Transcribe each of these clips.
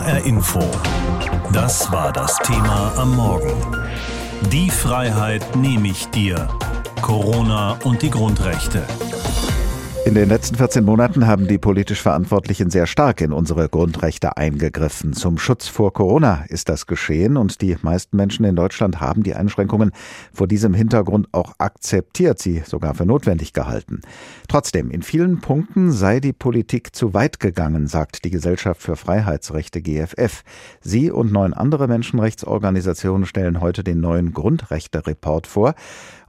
HR Info. Das war das Thema am Morgen. Die Freiheit nehme ich dir. Corona und die Grundrechte. In den letzten 14 Monaten haben die politisch Verantwortlichen sehr stark in unsere Grundrechte eingegriffen. Zum Schutz vor Corona ist das geschehen und die meisten Menschen in Deutschland haben die Einschränkungen vor diesem Hintergrund auch akzeptiert, sie sogar für notwendig gehalten. Trotzdem, in vielen Punkten sei die Politik zu weit gegangen, sagt die Gesellschaft für Freiheitsrechte GFF. Sie und neun andere Menschenrechtsorganisationen stellen heute den neuen Grundrechte-Report vor.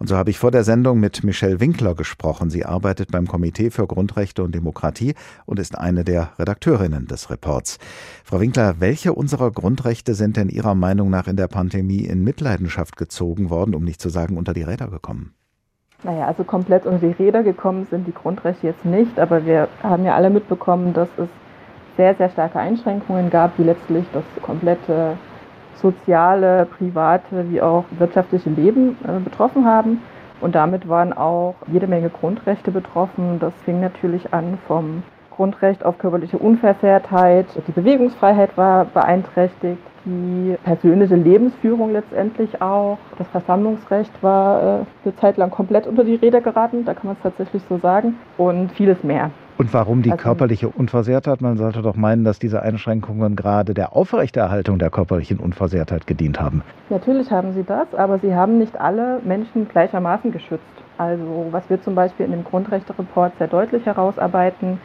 Und so habe ich vor der Sendung mit Michelle Winkler gesprochen. Sie arbeitet beim Komitee für Grundrechte und Demokratie und ist eine der Redakteurinnen des Reports. Frau Winkler, welche unserer Grundrechte sind denn Ihrer Meinung nach in der Pandemie in Mitleidenschaft gezogen worden, um nicht zu sagen unter die Räder gekommen? Naja, also komplett unter die Räder gekommen sind die Grundrechte jetzt nicht, aber wir haben ja alle mitbekommen, dass es sehr, sehr starke Einschränkungen gab, die letztlich das komplette soziale, private wie auch wirtschaftliche Leben äh, betroffen haben. Und damit waren auch jede Menge Grundrechte betroffen. Das fing natürlich an vom Grundrecht auf körperliche Unversehrtheit. Die Bewegungsfreiheit war beeinträchtigt, die persönliche Lebensführung letztendlich auch. Das Versammlungsrecht war äh, eine Zeit lang komplett unter die Räder geraten, da kann man es tatsächlich so sagen. Und vieles mehr. Und warum die also, körperliche Unversehrtheit? Man sollte doch meinen, dass diese Einschränkungen gerade der Aufrechterhaltung der körperlichen Unversehrtheit gedient haben. Natürlich haben sie das, aber sie haben nicht alle Menschen gleichermaßen geschützt. Also was wir zum Beispiel in dem Grundrechte-Report sehr deutlich herausarbeiten,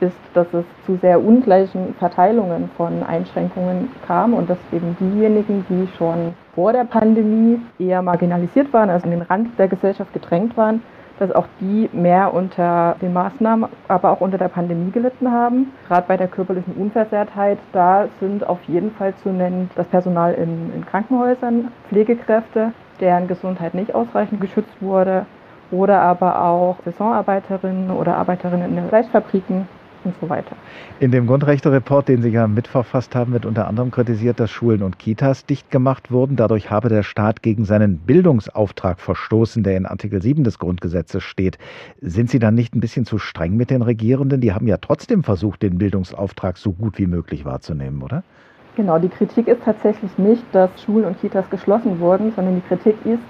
ist, dass es zu sehr ungleichen Verteilungen von Einschränkungen kam und dass eben diejenigen, die schon vor der Pandemie eher marginalisiert waren, also an den Rand der Gesellschaft gedrängt waren, dass auch die mehr unter den Maßnahmen, aber auch unter der Pandemie gelitten haben. Gerade bei der körperlichen Unversehrtheit, da sind auf jeden Fall zu nennen das Personal in, in Krankenhäusern, Pflegekräfte, deren Gesundheit nicht ausreichend geschützt wurde, oder aber auch Saisonarbeiterinnen oder Arbeiterinnen in Fleischfabriken, und so weiter. In dem Grundrechte-Report, den Sie ja mitverfasst haben, wird unter anderem kritisiert, dass Schulen und Kitas dicht gemacht wurden. Dadurch habe der Staat gegen seinen Bildungsauftrag verstoßen, der in Artikel 7 des Grundgesetzes steht. Sind Sie dann nicht ein bisschen zu streng mit den Regierenden? Die haben ja trotzdem versucht, den Bildungsauftrag so gut wie möglich wahrzunehmen, oder? Genau, die Kritik ist tatsächlich nicht, dass Schulen und Kitas geschlossen wurden, sondern die Kritik ist,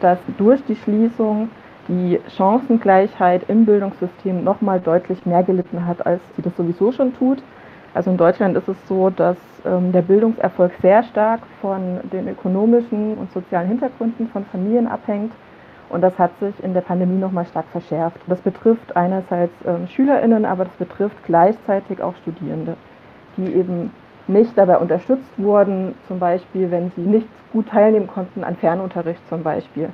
dass durch die Schließung die Chancengleichheit im Bildungssystem noch mal deutlich mehr gelitten hat, als sie das sowieso schon tut. Also in Deutschland ist es so, dass ähm, der Bildungserfolg sehr stark von den ökonomischen und sozialen Hintergründen von Familien abhängt. Und das hat sich in der Pandemie noch mal stark verschärft. Das betrifft einerseits ähm, SchülerInnen, aber das betrifft gleichzeitig auch Studierende, die eben nicht dabei unterstützt wurden, zum Beispiel, wenn sie nicht gut teilnehmen konnten an Fernunterricht zum Beispiel.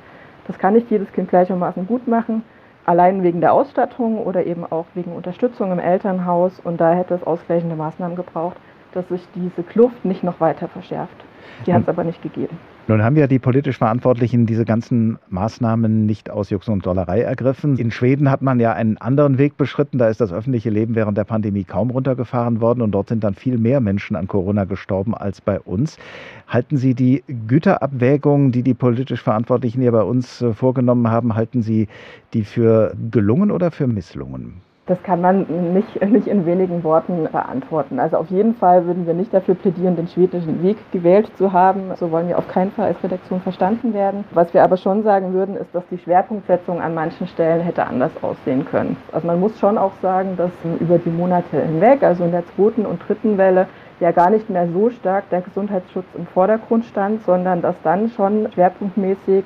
Das kann nicht jedes Kind gleichermaßen gut machen, allein wegen der Ausstattung oder eben auch wegen Unterstützung im Elternhaus. Und da hätte es ausgleichende Maßnahmen gebraucht, dass sich diese Kluft nicht noch weiter verschärft. Die hat es aber nicht gegeben. Nun haben ja die politisch Verantwortlichen diese ganzen Maßnahmen nicht aus Jux und Dollerei ergriffen. In Schweden hat man ja einen anderen Weg beschritten. Da ist das öffentliche Leben während der Pandemie kaum runtergefahren worden und dort sind dann viel mehr Menschen an Corona gestorben als bei uns. Halten Sie die Güterabwägung, die die politisch Verantwortlichen hier bei uns äh, vorgenommen haben, halten Sie die für gelungen oder für misslungen? Das kann man nicht, nicht in wenigen Worten beantworten. Also auf jeden Fall würden wir nicht dafür plädieren, den schwedischen Weg gewählt zu haben. So wollen wir auf keinen Fall als Redaktion verstanden werden. Was wir aber schon sagen würden, ist, dass die Schwerpunktsetzung an manchen Stellen hätte anders aussehen können. Also man muss schon auch sagen, dass über die Monate hinweg, also in der zweiten und dritten Welle, ja gar nicht mehr so stark der Gesundheitsschutz im Vordergrund stand, sondern dass dann schon schwerpunktmäßig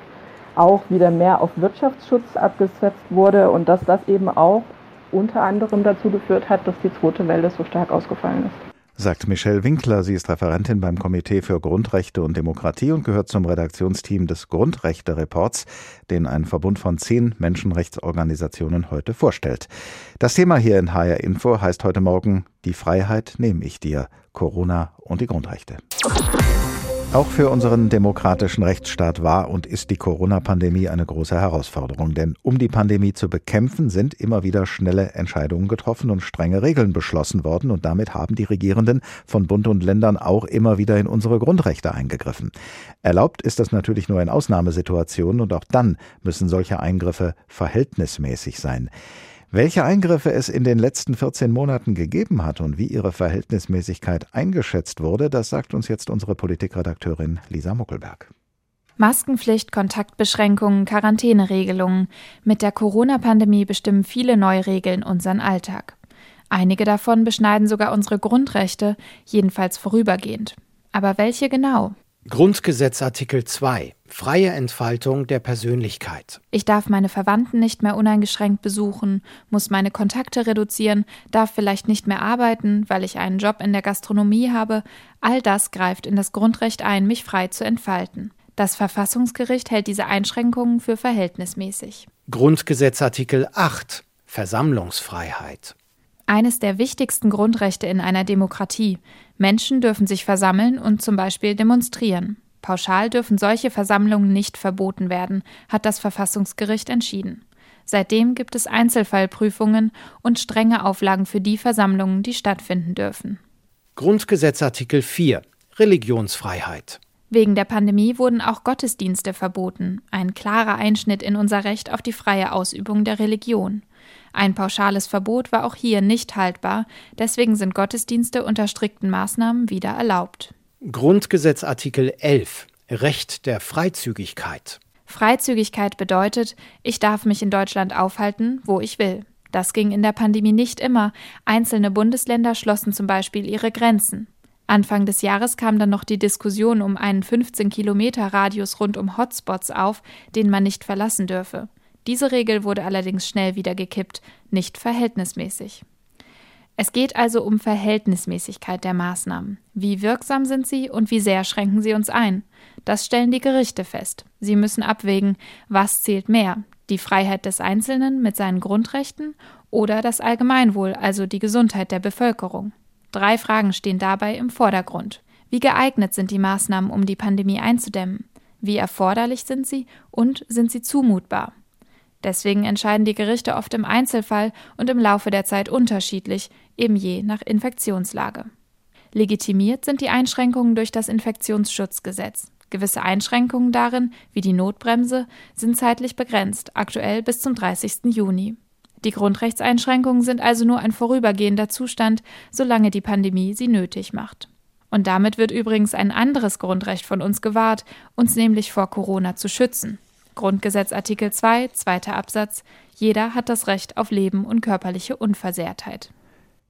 auch wieder mehr auf Wirtschaftsschutz abgesetzt wurde und dass das eben auch unter anderem dazu geführt hat, dass die zweite Welle so stark ausgefallen ist. Sagt Michelle Winkler. Sie ist Referentin beim Komitee für Grundrechte und Demokratie und gehört zum Redaktionsteam des Grundrechte-Reports, den ein Verbund von zehn Menschenrechtsorganisationen heute vorstellt. Das Thema hier in HR Info heißt heute Morgen Die Freiheit nehme ich dir, Corona und die Grundrechte. Auch für unseren demokratischen Rechtsstaat war und ist die Corona-Pandemie eine große Herausforderung. Denn um die Pandemie zu bekämpfen, sind immer wieder schnelle Entscheidungen getroffen und strenge Regeln beschlossen worden. Und damit haben die Regierenden von Bund und Ländern auch immer wieder in unsere Grundrechte eingegriffen. Erlaubt ist das natürlich nur in Ausnahmesituationen und auch dann müssen solche Eingriffe verhältnismäßig sein. Welche Eingriffe es in den letzten 14 Monaten gegeben hat und wie ihre Verhältnismäßigkeit eingeschätzt wurde, das sagt uns jetzt unsere Politikredakteurin Lisa Muckelberg. Maskenpflicht, Kontaktbeschränkungen, Quarantäneregelungen. Mit der Corona-Pandemie bestimmen viele neue Regeln unseren Alltag. Einige davon beschneiden sogar unsere Grundrechte, jedenfalls vorübergehend. Aber welche genau? Grundgesetz Artikel 2 Freie Entfaltung der Persönlichkeit. Ich darf meine Verwandten nicht mehr uneingeschränkt besuchen, muss meine Kontakte reduzieren, darf vielleicht nicht mehr arbeiten, weil ich einen Job in der Gastronomie habe. All das greift in das Grundrecht ein, mich frei zu entfalten. Das Verfassungsgericht hält diese Einschränkungen für verhältnismäßig. Grundgesetz Artikel 8 Versammlungsfreiheit. Eines der wichtigsten Grundrechte in einer Demokratie. Menschen dürfen sich versammeln und zum Beispiel demonstrieren. Pauschal dürfen solche Versammlungen nicht verboten werden, hat das Verfassungsgericht entschieden. Seitdem gibt es Einzelfallprüfungen und strenge Auflagen für die Versammlungen, die stattfinden dürfen. Grundgesetz Artikel 4 Religionsfreiheit. Wegen der Pandemie wurden auch Gottesdienste verboten, ein klarer Einschnitt in unser Recht auf die freie Ausübung der Religion. Ein pauschales Verbot war auch hier nicht haltbar, deswegen sind Gottesdienste unter strikten Maßnahmen wieder erlaubt. Grundgesetz Artikel 11 Recht der Freizügigkeit. Freizügigkeit bedeutet, ich darf mich in Deutschland aufhalten, wo ich will. Das ging in der Pandemie nicht immer. Einzelne Bundesländer schlossen zum Beispiel ihre Grenzen. Anfang des Jahres kam dann noch die Diskussion um einen 15 Kilometer Radius rund um Hotspots auf, den man nicht verlassen dürfe. Diese Regel wurde allerdings schnell wieder gekippt, nicht verhältnismäßig. Es geht also um Verhältnismäßigkeit der Maßnahmen. Wie wirksam sind sie und wie sehr schränken sie uns ein? Das stellen die Gerichte fest. Sie müssen abwägen, was zählt mehr, die Freiheit des Einzelnen mit seinen Grundrechten oder das Allgemeinwohl, also die Gesundheit der Bevölkerung. Drei Fragen stehen dabei im Vordergrund. Wie geeignet sind die Maßnahmen, um die Pandemie einzudämmen? Wie erforderlich sind sie und sind sie zumutbar? Deswegen entscheiden die Gerichte oft im Einzelfall und im Laufe der Zeit unterschiedlich, eben je nach Infektionslage. Legitimiert sind die Einschränkungen durch das Infektionsschutzgesetz. Gewisse Einschränkungen darin, wie die Notbremse, sind zeitlich begrenzt, aktuell bis zum 30. Juni. Die Grundrechtseinschränkungen sind also nur ein vorübergehender Zustand, solange die Pandemie sie nötig macht. Und damit wird übrigens ein anderes Grundrecht von uns gewahrt, uns nämlich vor Corona zu schützen. Grundgesetz Artikel 2, zweiter Absatz. Jeder hat das Recht auf Leben und körperliche Unversehrtheit.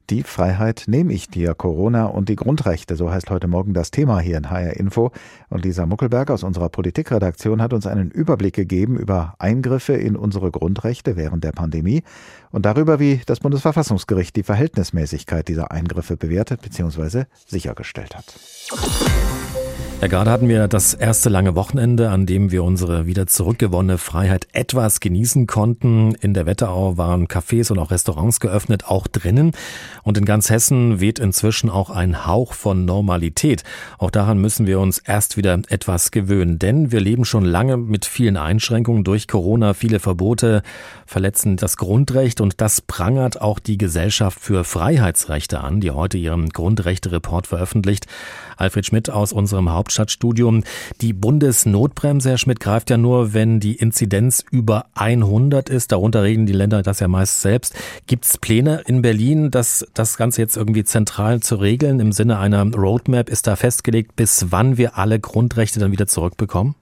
Die Freiheit nehme ich dir, Corona und die Grundrechte, so heißt heute Morgen das Thema hier in HR Info. Und Lisa Muckelberg aus unserer Politikredaktion hat uns einen Überblick gegeben über Eingriffe in unsere Grundrechte während der Pandemie und darüber, wie das Bundesverfassungsgericht die Verhältnismäßigkeit dieser Eingriffe bewertet bzw. sichergestellt hat. Ja, gerade hatten wir das erste lange Wochenende, an dem wir unsere wieder zurückgewonnene Freiheit etwas genießen konnten. In der Wetterau waren Cafés und auch Restaurants geöffnet, auch drinnen. Und in ganz Hessen weht inzwischen auch ein Hauch von Normalität. Auch daran müssen wir uns erst wieder etwas gewöhnen, denn wir leben schon lange mit vielen Einschränkungen durch Corona. Viele Verbote verletzen das Grundrecht und das prangert auch die Gesellschaft für Freiheitsrechte an, die heute ihren Grundrechte-Report veröffentlicht. Alfred Schmidt aus unserem Haupt Hauptstadtstudium. Die Bundesnotbremse, Herr Schmidt, greift ja nur, wenn die Inzidenz über 100 ist. Darunter regeln die Länder das ja meist selbst. Gibt es Pläne in Berlin, das, das Ganze jetzt irgendwie zentral zu regeln? Im Sinne einer Roadmap ist da festgelegt, bis wann wir alle Grundrechte dann wieder zurückbekommen?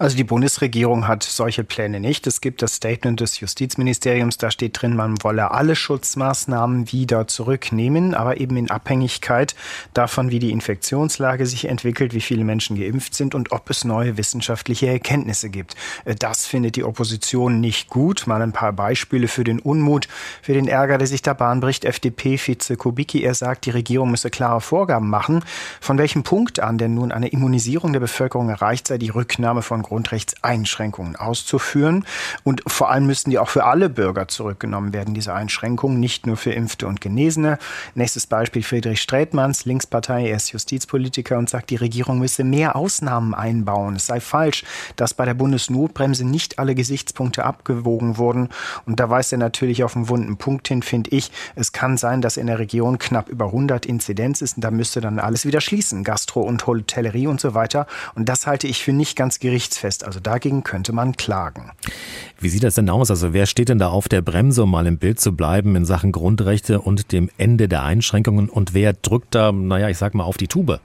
Also die Bundesregierung hat solche Pläne nicht. Es gibt das Statement des Justizministeriums, da steht drin, man wolle alle Schutzmaßnahmen wieder zurücknehmen, aber eben in Abhängigkeit davon, wie die Infektionslage sich entwickelt, wie viele Menschen geimpft sind und ob es neue wissenschaftliche Erkenntnisse gibt. Äh, das findet die Opposition nicht gut. Mal ein paar Beispiele für den Unmut, für den Ärger, der sich da Bahn bricht. FDP-Vize Kubicki, er sagt, die Regierung müsse klare Vorgaben machen, von welchem Punkt an denn nun eine Immunisierung der Bevölkerung erreicht sei, die Rücknahme von Grundrechtseinschränkungen auszuführen. Und vor allem müssten die auch für alle Bürger zurückgenommen werden, diese Einschränkungen, nicht nur für Impfte und Genesene. Nächstes Beispiel Friedrich Strätmanns, Linkspartei, er ist Justizpolitiker und sagt, die Regierung müsse mehr Ausnahmen einbauen. Es sei falsch, dass bei der Bundesnotbremse nicht alle Gesichtspunkte abgewogen wurden. Und da weist er natürlich auf einen wunden Punkt hin, finde ich. Es kann sein, dass in der Region knapp über 100 Inzidenz ist und da müsste dann alles wieder schließen. Gastro und Hotellerie und so weiter. Und das halte ich für nicht ganz gerichtet gerichtsfest. Also dagegen könnte man klagen. Wie sieht das denn aus? Also wer steht denn da auf der Bremse, um mal im Bild zu bleiben in Sachen Grundrechte und dem Ende der Einschränkungen? Und wer drückt da, naja, ich sag mal, auf die Tube?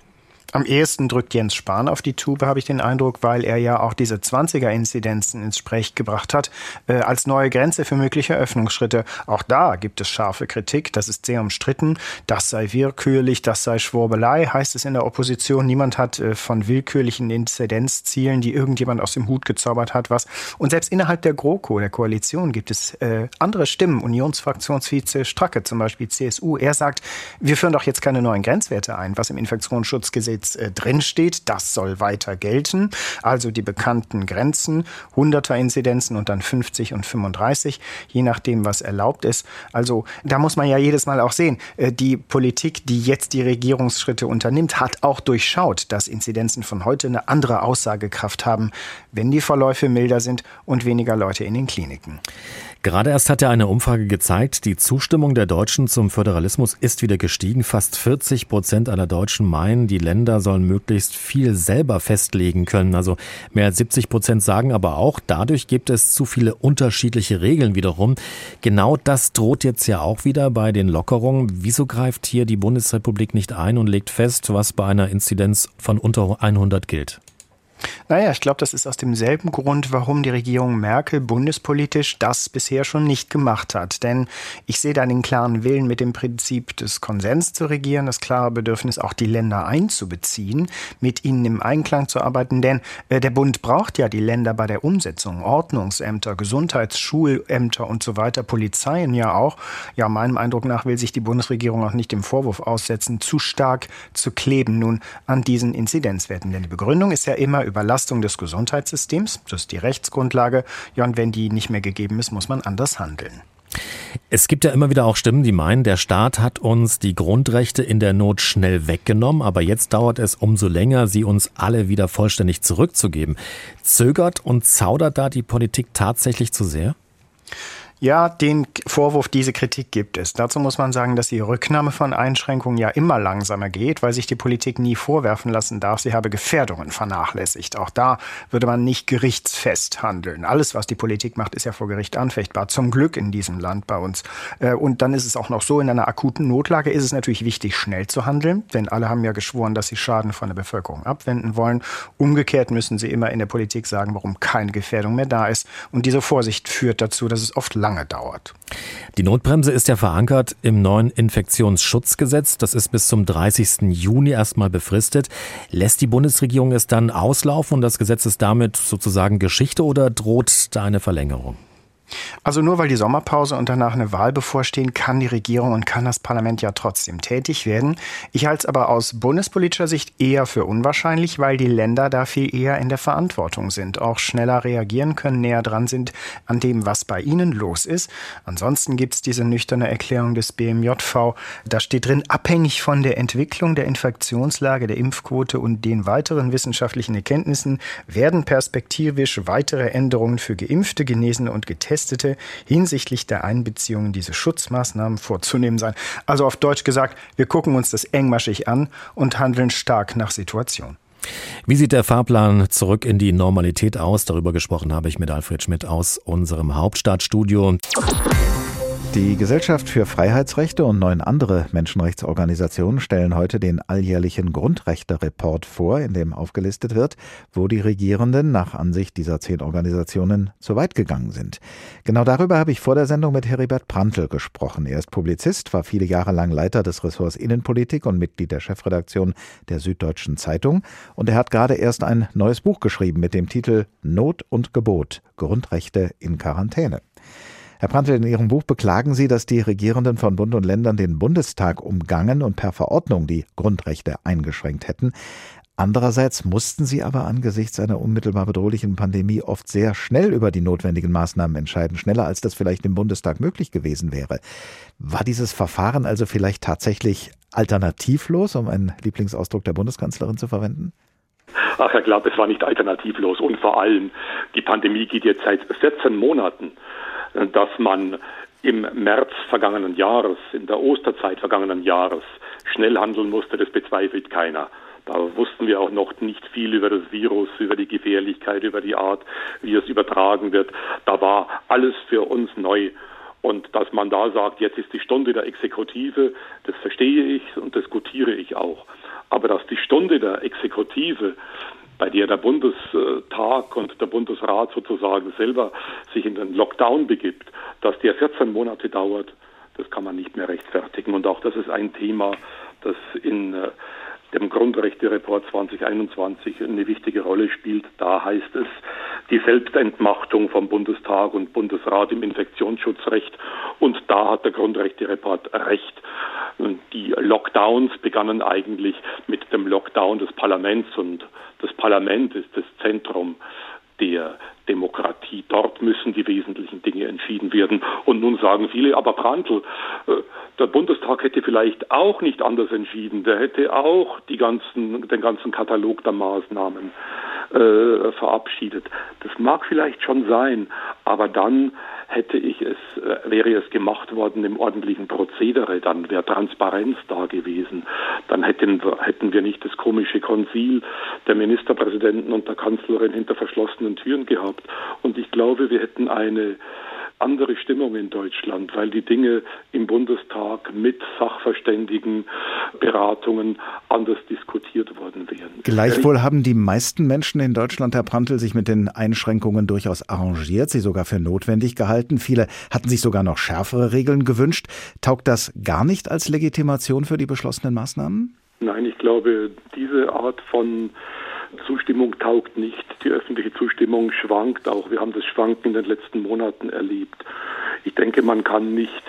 Am ehesten drückt Jens Spahn auf die Tube, habe ich den Eindruck, weil er ja auch diese 20er-Inzidenzen ins Sprech gebracht hat, äh, als neue Grenze für mögliche Öffnungsschritte. Auch da gibt es scharfe Kritik, das ist sehr umstritten. Das sei willkürlich, das sei Schwurbelei, heißt es in der Opposition. Niemand hat äh, von willkürlichen Inzidenzzielen, die irgendjemand aus dem Hut gezaubert hat, was. Und selbst innerhalb der GroKo, der Koalition, gibt es äh, andere Stimmen. Unionsfraktionsvize Stracke, zum Beispiel CSU, er sagt, wir führen doch jetzt keine neuen Grenzwerte ein, was im Infektionsschutzgesetz jetzt äh, drinsteht, das soll weiter gelten. Also die bekannten Grenzen, 100er Inzidenzen und dann 50 und 35, je nachdem, was erlaubt ist. Also da muss man ja jedes Mal auch sehen, äh, die Politik, die jetzt die Regierungsschritte unternimmt, hat auch durchschaut, dass Inzidenzen von heute eine andere Aussagekraft haben, wenn die Verläufe milder sind und weniger Leute in den Kliniken. Gerade erst hat ja eine Umfrage gezeigt, die Zustimmung der Deutschen zum Föderalismus ist wieder gestiegen. Fast 40 Prozent aller Deutschen meinen, die Länder sollen möglichst viel selber festlegen können. Also mehr als 70 Prozent sagen aber auch, dadurch gibt es zu viele unterschiedliche Regeln wiederum. Genau das droht jetzt ja auch wieder bei den Lockerungen. Wieso greift hier die Bundesrepublik nicht ein und legt fest, was bei einer Inzidenz von unter 100 gilt? Naja, ich glaube, das ist aus demselben Grund, warum die Regierung Merkel bundespolitisch das bisher schon nicht gemacht hat. Denn ich sehe da den klaren Willen, mit dem Prinzip des Konsens zu regieren, das klare Bedürfnis, auch die Länder einzubeziehen, mit ihnen im Einklang zu arbeiten. Denn äh, der Bund braucht ja die Länder bei der Umsetzung. Ordnungsämter, Gesundheitsschulämter und so weiter, Polizeien ja auch. Ja, meinem Eindruck nach will sich die Bundesregierung auch nicht dem Vorwurf aussetzen, zu stark zu kleben nun an diesen Inzidenzwerten. Denn die Begründung ist ja immer Überlastung des Gesundheitssystems. Das ist die Rechtsgrundlage. Ja, und wenn die nicht mehr gegeben ist, muss man anders handeln. Es gibt ja immer wieder auch Stimmen, die meinen, der Staat hat uns die Grundrechte in der Not schnell weggenommen, aber jetzt dauert es umso länger, sie uns alle wieder vollständig zurückzugeben. Zögert und zaudert da die Politik tatsächlich zu sehr? Ja, den Vorwurf, diese Kritik gibt es. Dazu muss man sagen, dass die Rücknahme von Einschränkungen ja immer langsamer geht, weil sich die Politik nie vorwerfen lassen darf, sie habe Gefährdungen vernachlässigt. Auch da würde man nicht gerichtsfest handeln. Alles, was die Politik macht, ist ja vor Gericht anfechtbar. Zum Glück in diesem Land bei uns. Äh, und dann ist es auch noch so, in einer akuten Notlage ist es natürlich wichtig, schnell zu handeln, denn alle haben ja geschworen, dass sie Schaden von der Bevölkerung abwenden wollen. Umgekehrt müssen sie immer in der Politik sagen, warum keine Gefährdung mehr da ist. Und diese Vorsicht führt dazu, dass es oft lange dauert. Die Notbremse ist ja verankert im neuen Infektionsschutzgesetz. Das ist bis zum 30. Juni erstmal befristet. Lässt die Bundesregierung es dann auslaufen und das Gesetz ist damit sozusagen Geschichte oder droht da eine Verlängerung? Also nur weil die Sommerpause und danach eine Wahl bevorstehen, kann die Regierung und kann das Parlament ja trotzdem tätig werden. Ich halte es aber aus bundespolitischer Sicht eher für unwahrscheinlich, weil die Länder da viel eher in der Verantwortung sind, auch schneller reagieren können, näher dran sind an dem, was bei ihnen los ist. Ansonsten gibt es diese nüchterne Erklärung des BMJV. Da steht drin, abhängig von der Entwicklung der Infektionslage, der Impfquote und den weiteren wissenschaftlichen Erkenntnissen werden perspektivisch weitere Änderungen für Geimpfte, Genesene und Getestete Getestete hinsichtlich der Einbeziehung in diese Schutzmaßnahmen vorzunehmen sein. Also auf Deutsch gesagt, wir gucken uns das engmaschig an und handeln stark nach Situation. Wie sieht der Fahrplan zurück in die Normalität aus? Darüber gesprochen habe ich mit Alfred Schmidt aus unserem Hauptstadtstudio. Die Gesellschaft für Freiheitsrechte und neun andere Menschenrechtsorganisationen stellen heute den alljährlichen Grundrechte-Report vor, in dem aufgelistet wird, wo die Regierenden nach Ansicht dieser zehn Organisationen zu weit gegangen sind. Genau darüber habe ich vor der Sendung mit Heribert Prantl gesprochen. Er ist Publizist, war viele Jahre lang Leiter des Ressorts Innenpolitik und Mitglied der Chefredaktion der Süddeutschen Zeitung. Und er hat gerade erst ein neues Buch geschrieben mit dem Titel Not und Gebot Grundrechte in Quarantäne. Herr Prantl, in Ihrem Buch beklagen Sie, dass die Regierenden von Bund und Ländern den Bundestag umgangen und per Verordnung die Grundrechte eingeschränkt hätten. Andererseits mussten sie aber angesichts einer unmittelbar bedrohlichen Pandemie oft sehr schnell über die notwendigen Maßnahmen entscheiden, schneller als das vielleicht im Bundestag möglich gewesen wäre. War dieses Verfahren also vielleicht tatsächlich alternativlos, um einen Lieblingsausdruck der Bundeskanzlerin zu verwenden? Ach ja, klar, es war nicht alternativlos. Und vor allem, die Pandemie geht jetzt seit 14 Monaten dass man im März vergangenen Jahres, in der Osterzeit vergangenen Jahres, schnell handeln musste, das bezweifelt keiner. Da wussten wir auch noch nicht viel über das Virus, über die Gefährlichkeit, über die Art, wie es übertragen wird. Da war alles für uns neu. Und dass man da sagt, jetzt ist die Stunde der Exekutive, das verstehe ich und diskutiere ich auch. Aber dass die Stunde der Exekutive, bei der der Bundestag und der Bundesrat sozusagen selber sich in den Lockdown begibt, dass der 14 Monate dauert, das kann man nicht mehr rechtfertigen. Und auch das ist ein Thema, das in äh, dem Grundrechte-Report 2021 eine wichtige Rolle spielt. Da heißt es, die Selbstentmachtung vom Bundestag und Bundesrat im Infektionsschutzrecht. Und da hat der Grundrechte-Report recht. Die Lockdowns begannen eigentlich mit dem Lockdown des Parlaments und das Parlament ist das Zentrum der Demokratie. Dort müssen die wesentlichen Dinge entschieden werden. Und nun sagen viele, aber Brandl, äh, der Bundestag hätte vielleicht auch nicht anders entschieden. Der hätte auch ganzen, den ganzen Katalog der Maßnahmen äh, verabschiedet. Das mag vielleicht schon sein, aber dann hätte ich es, äh, wäre es gemacht worden im ordentlichen Prozedere, dann wäre Transparenz da gewesen. Dann hätten hätten wir nicht das komische Konzil der Ministerpräsidenten und der Kanzlerin hinter verschlossenen Türen gehabt. Und ich glaube, wir hätten eine andere Stimmung in Deutschland, weil die Dinge im Bundestag mit Sachverständigen Beratungen anders diskutiert worden wären. Gleichwohl haben die meisten Menschen in Deutschland, Herr Prantl, sich mit den Einschränkungen durchaus arrangiert, sie sogar für notwendig gehalten. Viele hatten sich sogar noch schärfere Regeln gewünscht. Taugt das gar nicht als Legitimation für die beschlossenen Maßnahmen? Nein, ich glaube, diese Art von Zustimmung taugt nicht. Die öffentliche Zustimmung schwankt auch. Wir haben das Schwanken in den letzten Monaten erlebt. Ich denke, man kann nicht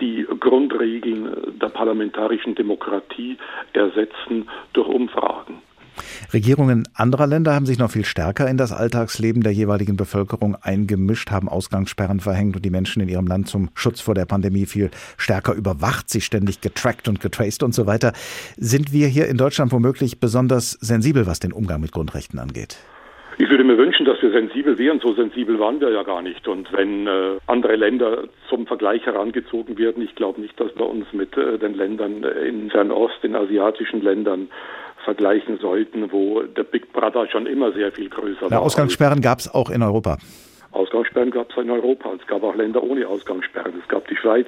die Grundregeln der parlamentarischen Demokratie ersetzen durch Umfragen. Regierungen anderer Länder haben sich noch viel stärker in das Alltagsleben der jeweiligen Bevölkerung eingemischt, haben Ausgangssperren verhängt und die Menschen in ihrem Land zum Schutz vor der Pandemie viel stärker überwacht, sie ständig getrackt und getraced und so weiter. Sind wir hier in Deutschland womöglich besonders sensibel, was den Umgang mit Grundrechten angeht? Ich würde mir wünschen, dass wir sensibel wären. So sensibel waren wir ja gar nicht. Und wenn äh, andere Länder zum Vergleich herangezogen werden, ich glaube nicht, dass wir uns mit äh, den Ländern in Fernost, in asiatischen Ländern vergleichen sollten, wo der Big Brother schon immer sehr viel größer Na, war. Ausgangssperren gab es auch in Europa. Ausgangssperren gab es in Europa. Es gab auch Länder ohne Ausgangssperren. Es gab die Schweiz,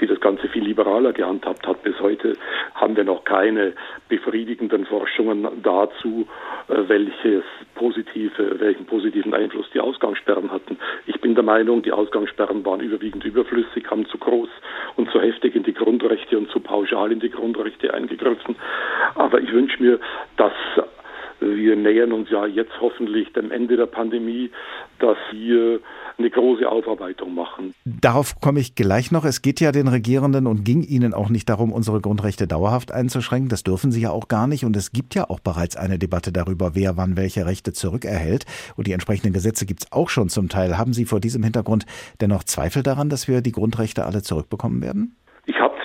die das Ganze viel liberaler gehandhabt hat. Bis heute haben wir noch keine befriedigenden Forschungen dazu, äh, welches positive, welchen positiven Einfluss die Ausgangssperren hatten. Ich bin der Meinung, die Ausgangssperren waren überwiegend überflüssig, haben zu groß und zu heftig in die Grundrechte und zu pauschal in die Grundrechte eingegriffen. Aber ich wünsche mir, dass wir nähern uns ja jetzt hoffentlich dem Ende der Pandemie, dass wir eine große Aufarbeitung machen. Darauf komme ich gleich noch. Es geht ja den Regierenden und ging ihnen auch nicht darum, unsere Grundrechte dauerhaft einzuschränken. Das dürfen sie ja auch gar nicht. Und es gibt ja auch bereits eine Debatte darüber, wer wann welche Rechte zurückerhält. Und die entsprechenden Gesetze gibt es auch schon zum Teil. Haben Sie vor diesem Hintergrund dennoch Zweifel daran, dass wir die Grundrechte alle zurückbekommen werden?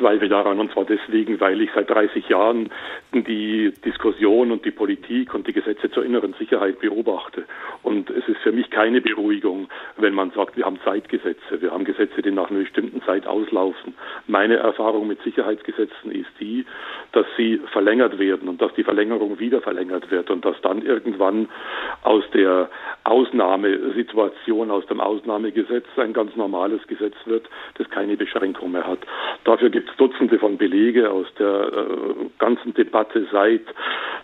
Zweifel daran und zwar deswegen, weil ich seit 30 Jahren die Diskussion und die Politik und die Gesetze zur inneren Sicherheit beobachte. Und es ist für mich keine Beruhigung, wenn man sagt, wir haben Zeitgesetze, wir haben Gesetze, die nach einer bestimmten Zeit auslaufen. Meine Erfahrung mit Sicherheitsgesetzen ist die, dass sie verlängert werden und dass die Verlängerung wieder verlängert wird und dass dann irgendwann aus der Ausnahmesituation, aus dem Ausnahmegesetz ein ganz normales Gesetz wird, das keine Beschränkung mehr hat. Dafür gibt es Dutzende von Belege aus der äh, ganzen Debatte seit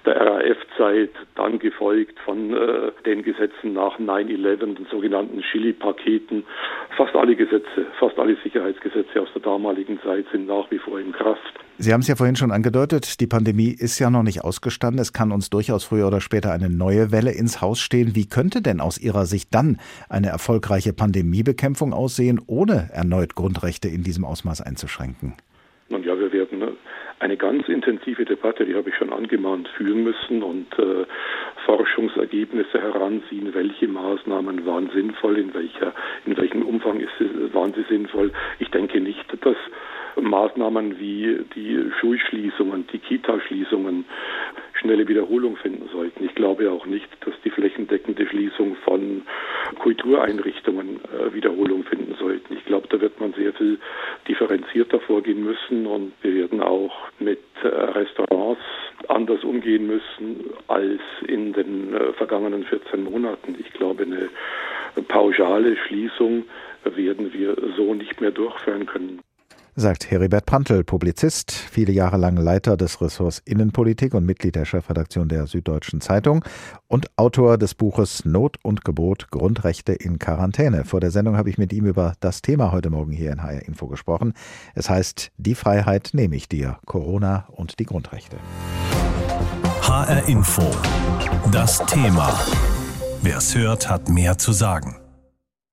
der RAF-Zeit, dann gefolgt von äh, den Gesetzen nach 9-11, den sogenannten Chili-Paketen. Fast alle Gesetze, fast alle Sicherheitsgesetze aus der damaligen Zeit sind nach wie vor in Kraft. Sie haben es ja vorhin schon angedeutet, die Pandemie ist ja noch nicht ausgestanden. Es kann uns durchaus früher oder später eine neue Welle ins Haus stehen. Wie könnte denn aus Ihrer Sicht dann eine erfolgreiche Pandemiebekämpfung aussehen, ohne erneut Grundrechte in diesem Ausmaß einzuschränken? Nun ja, wir werden ne, eine ganz intensive Debatte, die habe ich schon angemahnt, führen müssen und äh, Forschungsergebnisse heranziehen, welche Maßnahmen waren sinnvoll, in welcher, in welchem Umfang ist, waren sie sinnvoll. Ich denke nicht, dass Maßnahmen wie die Schulschließungen, die Kita-Schließungen schnelle Wiederholung finden sollten. Ich glaube auch nicht, dass die flächendeckende Schließung von Kultureinrichtungen äh, Wiederholung finden sollten. Ich glaube, da wird man sehr viel differenzierter vorgehen müssen und wir werden auch mit äh, Restaurants anders umgehen müssen als in den äh, vergangenen 14 Monaten. Ich glaube, eine pauschale Schließung werden wir so nicht mehr durchführen können sagt Heribert Prantl, Publizist, viele Jahre lang Leiter des Ressorts Innenpolitik und Mitglied der Chefredaktion der Süddeutschen Zeitung und Autor des Buches Not und Gebot Grundrechte in Quarantäne. Vor der Sendung habe ich mit ihm über das Thema heute Morgen hier in HR Info gesprochen. Es heißt Die Freiheit nehme ich dir, Corona und die Grundrechte. HR Info. Das Thema. Wer es hört, hat mehr zu sagen.